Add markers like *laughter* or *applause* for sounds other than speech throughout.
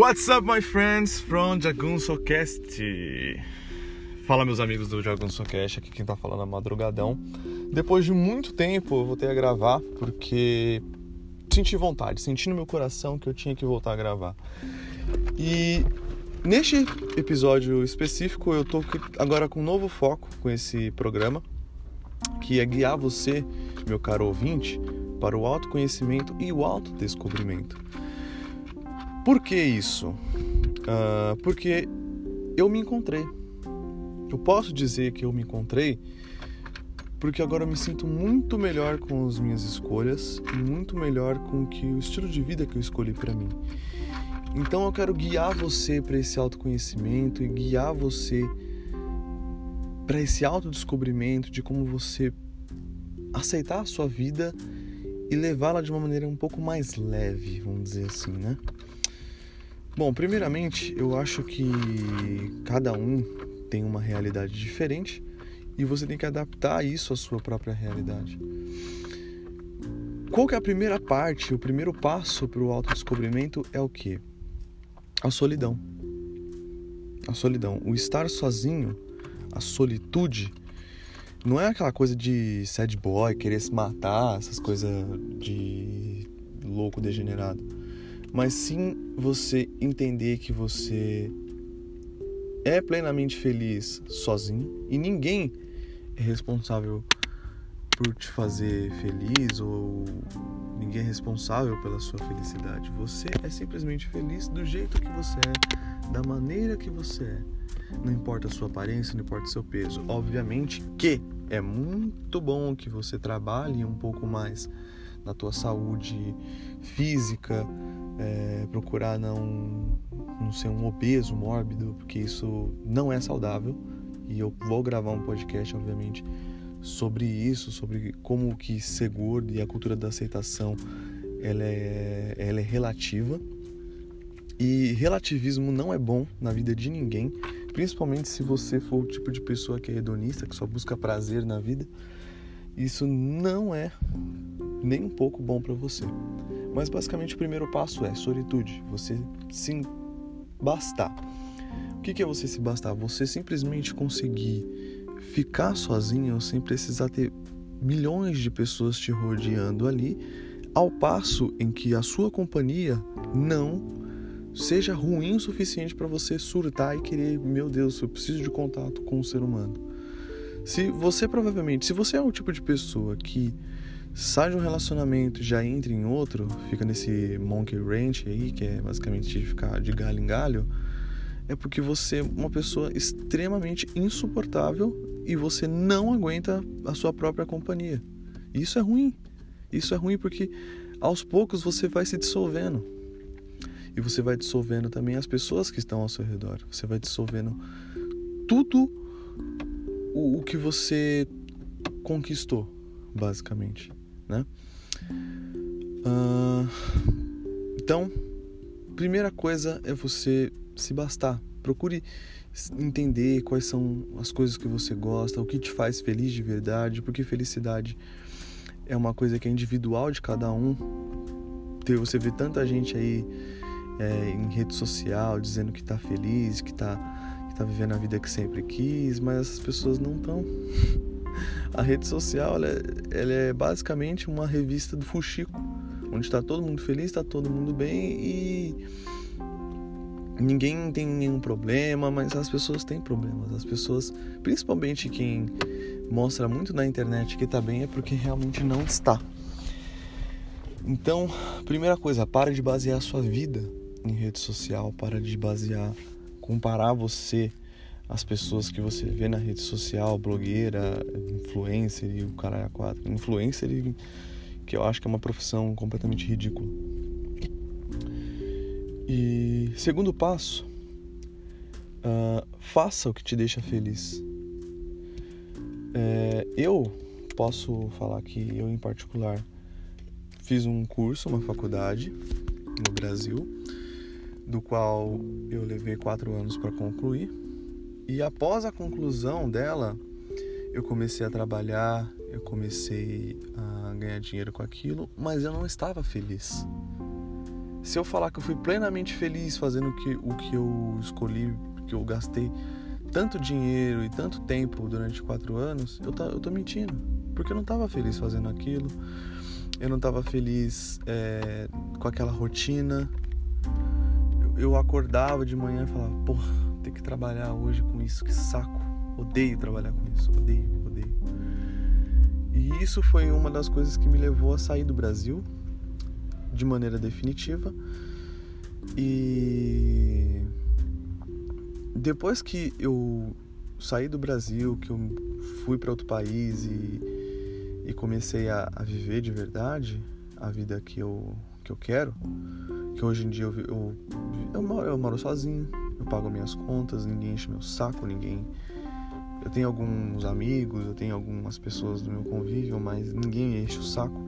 What's up, my friends from Jagunsocast? Fala, meus amigos do Jagunsocast, aqui quem tá falando é Madrugadão. Depois de muito tempo eu voltei a gravar porque senti vontade, senti no meu coração que eu tinha que voltar a gravar. E neste episódio específico eu tô agora com um novo foco com esse programa, que é guiar você, meu caro ouvinte, para o autoconhecimento e o autodescobrimento. Por que isso? Uh, porque eu me encontrei. Eu posso dizer que eu me encontrei porque agora eu me sinto muito melhor com as minhas escolhas e muito melhor com que o estilo de vida que eu escolhi para mim. Então eu quero guiar você para esse autoconhecimento e guiar você para esse autodescobrimento de como você aceitar a sua vida e levá-la de uma maneira um pouco mais leve, vamos dizer assim, né? Bom, primeiramente, eu acho que cada um tem uma realidade diferente e você tem que adaptar isso à sua própria realidade. Qual que é a primeira parte, o primeiro passo para o autodescobrimento é o que? A solidão. A solidão. O estar sozinho, a solitude, não é aquela coisa de sad boy, querer se matar, essas coisas de louco degenerado. Mas sim você entender que você é plenamente feliz sozinho e ninguém é responsável por te fazer feliz ou ninguém é responsável pela sua felicidade. Você é simplesmente feliz do jeito que você é, da maneira que você é. Não importa a sua aparência, não importa o seu peso. Obviamente que é muito bom que você trabalhe um pouco mais na tua saúde física, é, procurar não, não ser um obeso mórbido, porque isso não é saudável. E eu vou gravar um podcast, obviamente, sobre isso, sobre como que ser gordo e a cultura da aceitação ela é, ela é relativa. E relativismo não é bom na vida de ninguém, principalmente se você for o tipo de pessoa que é hedonista, que só busca prazer na vida. Isso não é nem um pouco bom para você. Mas basicamente o primeiro passo é solitude, você se bastar. O que é você se bastar? Você simplesmente conseguir ficar sozinho sem precisar ter milhões de pessoas te rodeando ali, ao passo em que a sua companhia não seja ruim o suficiente para você surtar e querer, meu Deus, eu preciso de contato com o ser humano. Se você provavelmente, se você é o tipo de pessoa que sai de um relacionamento já entra em outro, fica nesse monkey ranch aí, que é basicamente ficar de galho em galho, é porque você é uma pessoa extremamente insuportável e você não aguenta a sua própria companhia. Isso é ruim. Isso é ruim porque aos poucos você vai se dissolvendo. E você vai dissolvendo também as pessoas que estão ao seu redor. Você vai dissolvendo tudo o, o que você conquistou, basicamente né? Uh, então, primeira coisa é você se bastar. Procure entender quais são as coisas que você gosta, o que te faz feliz de verdade, porque felicidade é uma coisa que é individual de cada um. Você vê tanta gente aí é, em rede social dizendo que tá feliz, que tá, que tá vivendo a vida que sempre quis, mas essas pessoas não estão. *laughs* A rede social ela é, ela é basicamente uma revista do Fuxico, onde está todo mundo feliz, está todo mundo bem e ninguém tem nenhum problema, mas as pessoas têm problemas. As pessoas, principalmente quem mostra muito na internet que está bem, é porque realmente não está. Então, primeira coisa, para de basear a sua vida em rede social, para de basear, comparar você as pessoas que você vê na rede social, blogueira, influencer e o cara é quatro. Influencer, que eu acho que é uma profissão completamente ridícula. E segundo passo, uh, faça o que te deixa feliz. É, eu posso falar que eu, em particular, fiz um curso, uma faculdade no Brasil, do qual eu levei quatro anos para concluir e após a conclusão dela, eu comecei a trabalhar, eu comecei a ganhar dinheiro com aquilo, mas eu não estava feliz. Se eu falar que eu fui plenamente feliz fazendo o que, o que eu escolhi, que eu gastei tanto dinheiro e tanto tempo durante quatro anos, eu, tá, eu tô mentindo. Porque eu não estava feliz fazendo aquilo, eu não estava feliz é, com aquela rotina. Eu, eu acordava de manhã e falava, porra, ter que trabalhar hoje com isso, que saco. Odeio trabalhar com isso, odeio, odeio. E isso foi uma das coisas que me levou a sair do Brasil de maneira definitiva. E depois que eu saí do Brasil, que eu fui para outro país e, e comecei a, a, viver de verdade a vida que eu, que eu quero, que hoje em dia eu, eu, eu, moro, eu moro sozinho, eu pago minhas contas, ninguém enche meu saco, ninguém. Eu tenho alguns amigos, eu tenho algumas pessoas do meu convívio, mas ninguém enche o saco.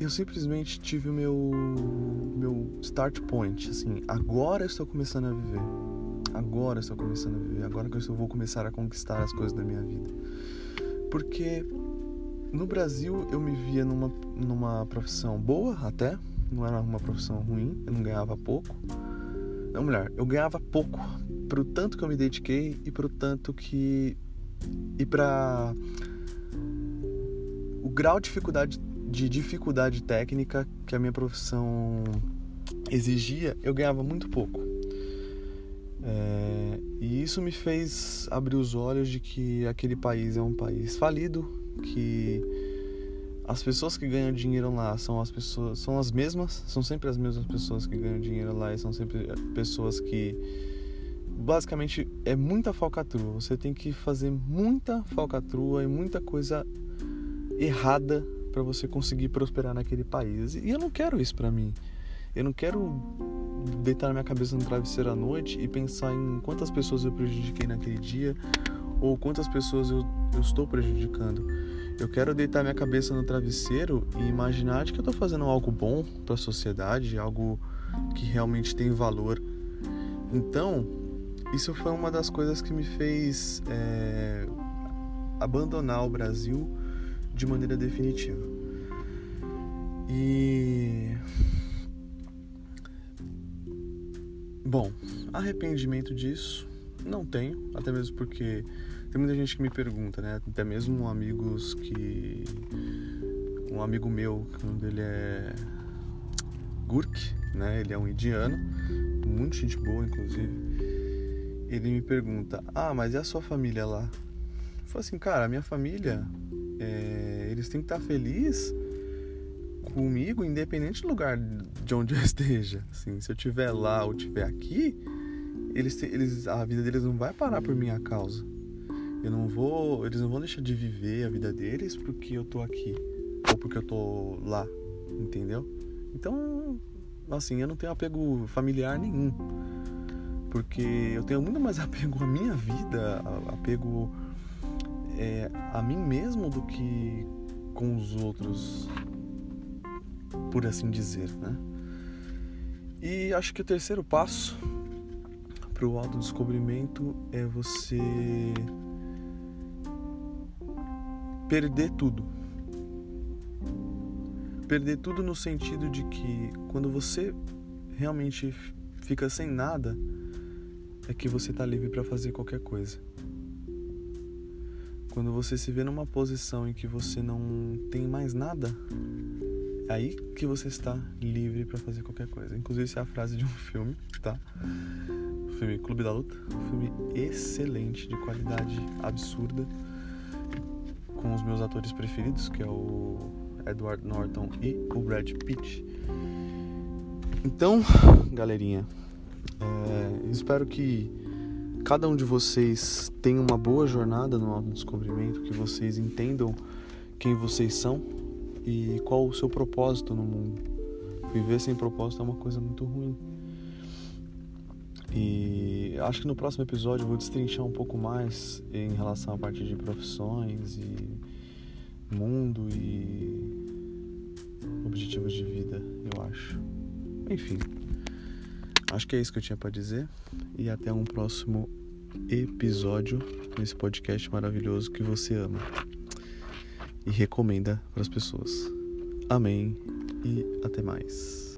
Eu simplesmente tive o meu meu start point, assim, agora eu estou começando a viver Agora estou começando a viver, agora que eu vou começar a conquistar as coisas da minha vida. Porque no Brasil eu me via numa, numa profissão boa até, não era uma profissão ruim, eu não ganhava pouco. Não, mulher, eu ganhava pouco pro tanto que eu me dediquei e pro tanto que. e pra. o grau de dificuldade, de dificuldade técnica que a minha profissão exigia, eu ganhava muito pouco. É, e isso me fez abrir os olhos de que aquele país é um país falido, que as pessoas que ganham dinheiro lá são as pessoas são as mesmas, são sempre as mesmas pessoas que ganham dinheiro lá e são sempre pessoas que basicamente é muita falcatrua. Você tem que fazer muita falcatrua e muita coisa errada para você conseguir prosperar naquele país. E eu não quero isso para mim. Eu não quero deitar minha cabeça no travesseiro à noite e pensar em quantas pessoas eu prejudiquei naquele dia ou quantas pessoas eu, eu estou prejudicando. Eu quero deitar minha cabeça no travesseiro e imaginar de que eu estou fazendo algo bom para a sociedade, algo que realmente tem valor. Então, isso foi uma das coisas que me fez é, abandonar o Brasil de maneira definitiva. E Bom, arrependimento disso não tenho, até mesmo porque tem muita gente que me pergunta, né? Até mesmo amigos que. Um amigo meu, que um dele é Gurk, né? Ele é um indiano, muito gente boa, inclusive. Ele me pergunta: Ah, mas e a sua família lá? Eu falo assim, cara, a minha família, é... eles têm que estar felizes comigo, independente do lugar de onde eu *laughs* esteja. Assim, se eu estiver lá ou estiver aqui, eles, eles, a vida deles não vai parar por minha causa. Eu não vou, eles não vão deixar de viver a vida deles porque eu tô aqui ou porque eu tô lá, entendeu? Então, assim, eu não tenho apego familiar nenhum. Porque eu tenho muito mais *laughs* apego à minha vida, apego é, a mim mesmo do que com os outros por assim dizer, né? E acho que o terceiro passo para o autodescobrimento é você perder tudo. Perder tudo no sentido de que quando você realmente fica sem nada, é que você está livre para fazer qualquer coisa. Quando você se vê numa posição em que você não tem mais nada, é aí que você está livre para fazer qualquer coisa. Inclusive, essa é a frase de um *laughs* filme, tá? O filme Clube da Luta. Um filme excelente, de qualidade absurda. Com os meus atores preferidos, que é o Edward Norton e o Brad Pitt. Então, galerinha, é, espero que cada um de vocês tenha uma boa jornada no autodescobrimento, que vocês entendam quem vocês são e qual o seu propósito no mundo. Viver sem propósito é uma coisa muito ruim. E acho que no próximo episódio eu vou destrinchar um pouco mais em relação à parte de profissões e mundo e objetivos de vida, eu acho. Enfim, acho que é isso que eu tinha para dizer e até um próximo episódio nesse podcast maravilhoso que você ama e recomenda para as pessoas. Amém e até mais.